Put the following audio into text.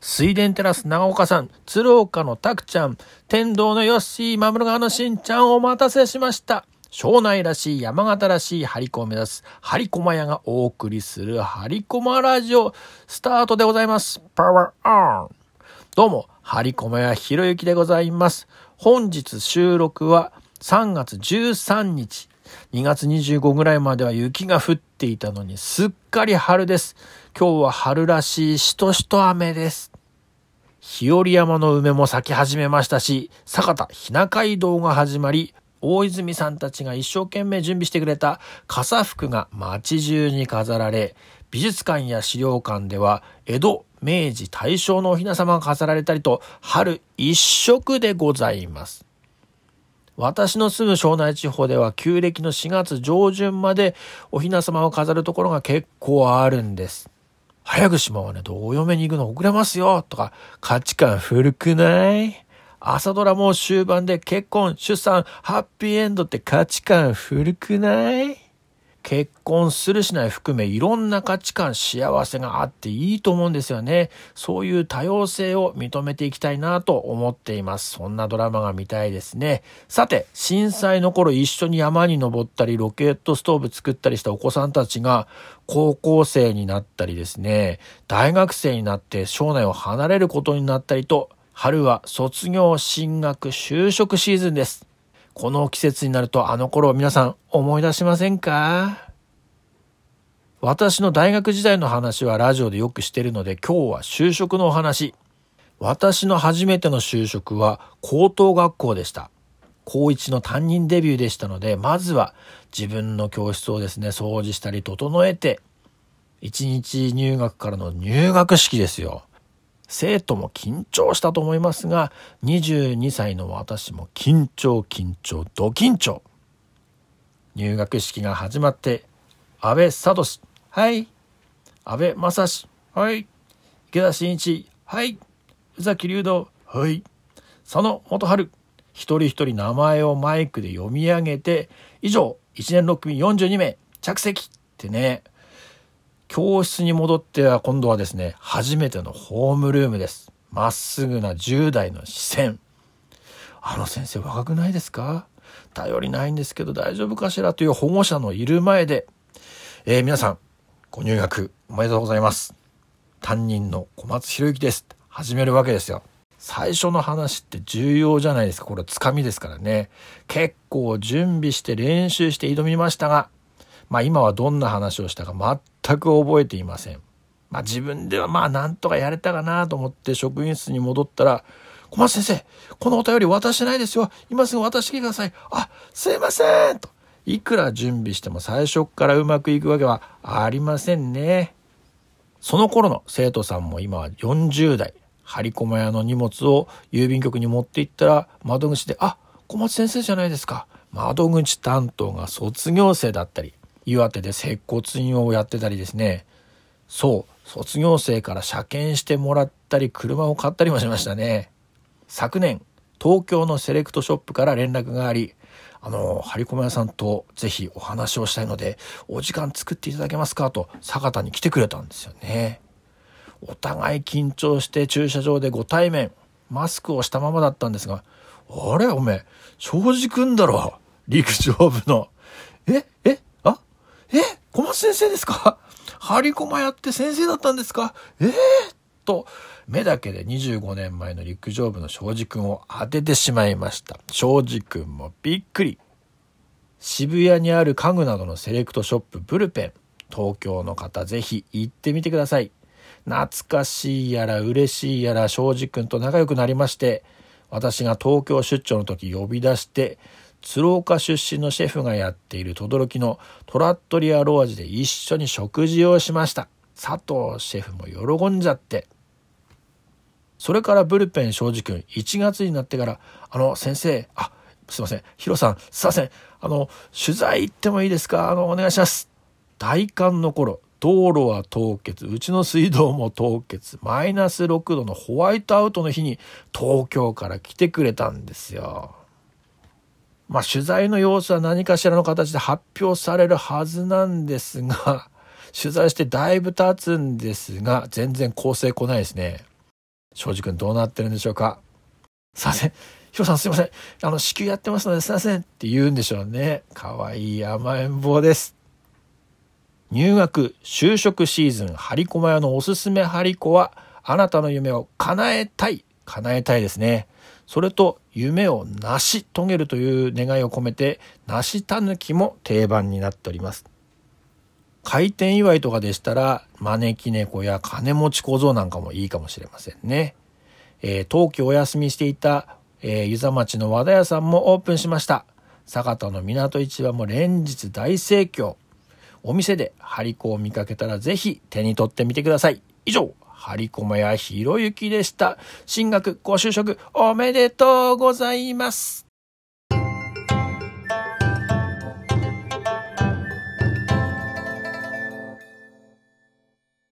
水田テラス長岡さん、鶴岡のたくちゃん、天童のヨッシー、マムル川のしんちゃんお待たせしました。庄内らしい山形らしいハリコを目指すハリコマ屋がお送りするハリコマラジオスタートでございます。パワーオンどうも、ハリコマ屋ひろゆきでございます。本日収録は3月13日。2月25ぐらいまでは雪が降っていたのにすっかり春です。今日は春らしいしとしと雨です。日和山の梅も咲き始めましたし、酒田ひな街道が始まり、大泉さんたちが一生懸命準備してくれた傘服が街中に飾られ、美術館や資料館では江戸、明治、大正のお雛様が飾られたりと、春一色でございます。私の住む庄内地方では旧暦の4月上旬までお雛様を飾るところが結構あるんです。早く島はね、どう嫁に行くの遅れますよとか、価値観古くない？朝ドラも終盤で結婚、出産、ハッピーエンドって価値観古くない？結婚するしない含めいろんな価値観、幸せがあっていいと思うんですよね。そういう多様性を認めていきたいなと思っています。そんなドラマが見たいですね。さて、震災の頃一緒に山に登ったり、ロケットストーブ作ったりしたお子さんたちが高校生になったりですね、大学生になって省内を離れることになったりと、春は卒業、進学、就職シーズンです。この季節になるとあの頃を皆さん思い出しませんか？私の大学時代の話はラジオでよくしてるので今日は就職のお話。私の初めての就職は高等学校でした。高一の担任デビューでしたので、まずは自分の教室をですね、掃除したり整えて、一日入学からの入学式ですよ。生徒も緊張したと思いますが、22歳の私も緊張緊張ド緊張。入学式が始まって、安倍聡はい。安倍正史はい。池田真一はい。宇崎竜道はい。佐野元春一人一人名前をマイクで読み上げて、以上、1年6組42名、着席ってね、教室に戻っては今度はですね、初めてのホームルームです。まっすぐな10代の視線。あの先生若くないですか？頼りないんですけど大丈夫かしら？という保護者のいる前で、えー皆さん、ご入学おめでとうございます。担任の小松博之です。始めるわけですよ。最初の話って重要じゃないですか。これつかみですからね。結構準備して練習して挑みましたが、まあ今はどんな話をしたか全く覚えていません。まあ自分ではまあなんとかやれたかなと思って職員室に戻ったら、小松先生、このお便り渡してないですよ。今すぐ渡してください。あ、すいませんと。いくら準備しても最初からうまくいくわけはありませんね。その頃の生徒さんも今は40代。張り込ま屋の荷物を郵便局に持って行ったら窓口で、あ、小松先生じゃないですか。窓口担当が卒業生だったり、岩手で接骨院をやってたりですね。そう、卒業生から車検してもらったり、車を買ったりもしましたね。昨年、東京のセレクトショップから連絡があり、あの、張り込ま屋さんとぜひお話をしたいので、お時間作っていただけますかと、坂田に来てくれたんですよね。お互い緊張して駐車場でご対面、マスクをしたままだったんですが、あれおめえ、庄司くんだろ陸上部の。えええ小松先生ですか？張り駒やって先生だったんですか？ええと、目だけで25年前の陸上部の庄司くんを当ててしまいました。庄司くんもびっくり。渋谷にある家具などのセレクトショップブルペン。東京の方ぜひ行ってみてください。懐かしいやら嬉しいやら庄司くんと仲良くなりまして、私が東京出張の時呼び出して、鶴岡出身のシェフがやっている轟のトラットリアロー味で一緒に食事をしました。佐藤シェフも喜んじゃって。それからブルペン庄司くん、1月になってから、あの、先生、あ、すいません、ヒロさん、すいません、あの、取材行ってもいいですか？あの、お願いします。大寒の頃、道路は凍結、うちの水道も凍結、マイナス6度のホワイトアウトの日に東京から来てくれたんですよ。まあ取材の様子は何かしらの形で発表されるはずなんですが、取材してだいぶ経つんですが、全然構成来ないですね。庄司君どうなってるんでしょうかすいません。ヒロさんすいません。あの、子宮やってますのですいませんって言うんでしょうね。かわいい甘えん坊です。入学、就職シーズン、張り駒屋のおすすめ張り子は、あなたの夢を叶えたい。叶えたいですね。それと、夢を成し遂げるという願いを込めて、梨たぬきも定番になっております。開店祝いとかでしたら、招き猫や金持ち小僧なんかもいいかもしれませんね。えー、冬季お休みしていた、えー、湯沢町の和田屋さんもオープンしました。酒田の港市場も連日大盛況。お店で張り子を見かけたらぜひ手に取ってみてください。以上、張り込やひろゆきでした。進学ご就職おめでとうございます。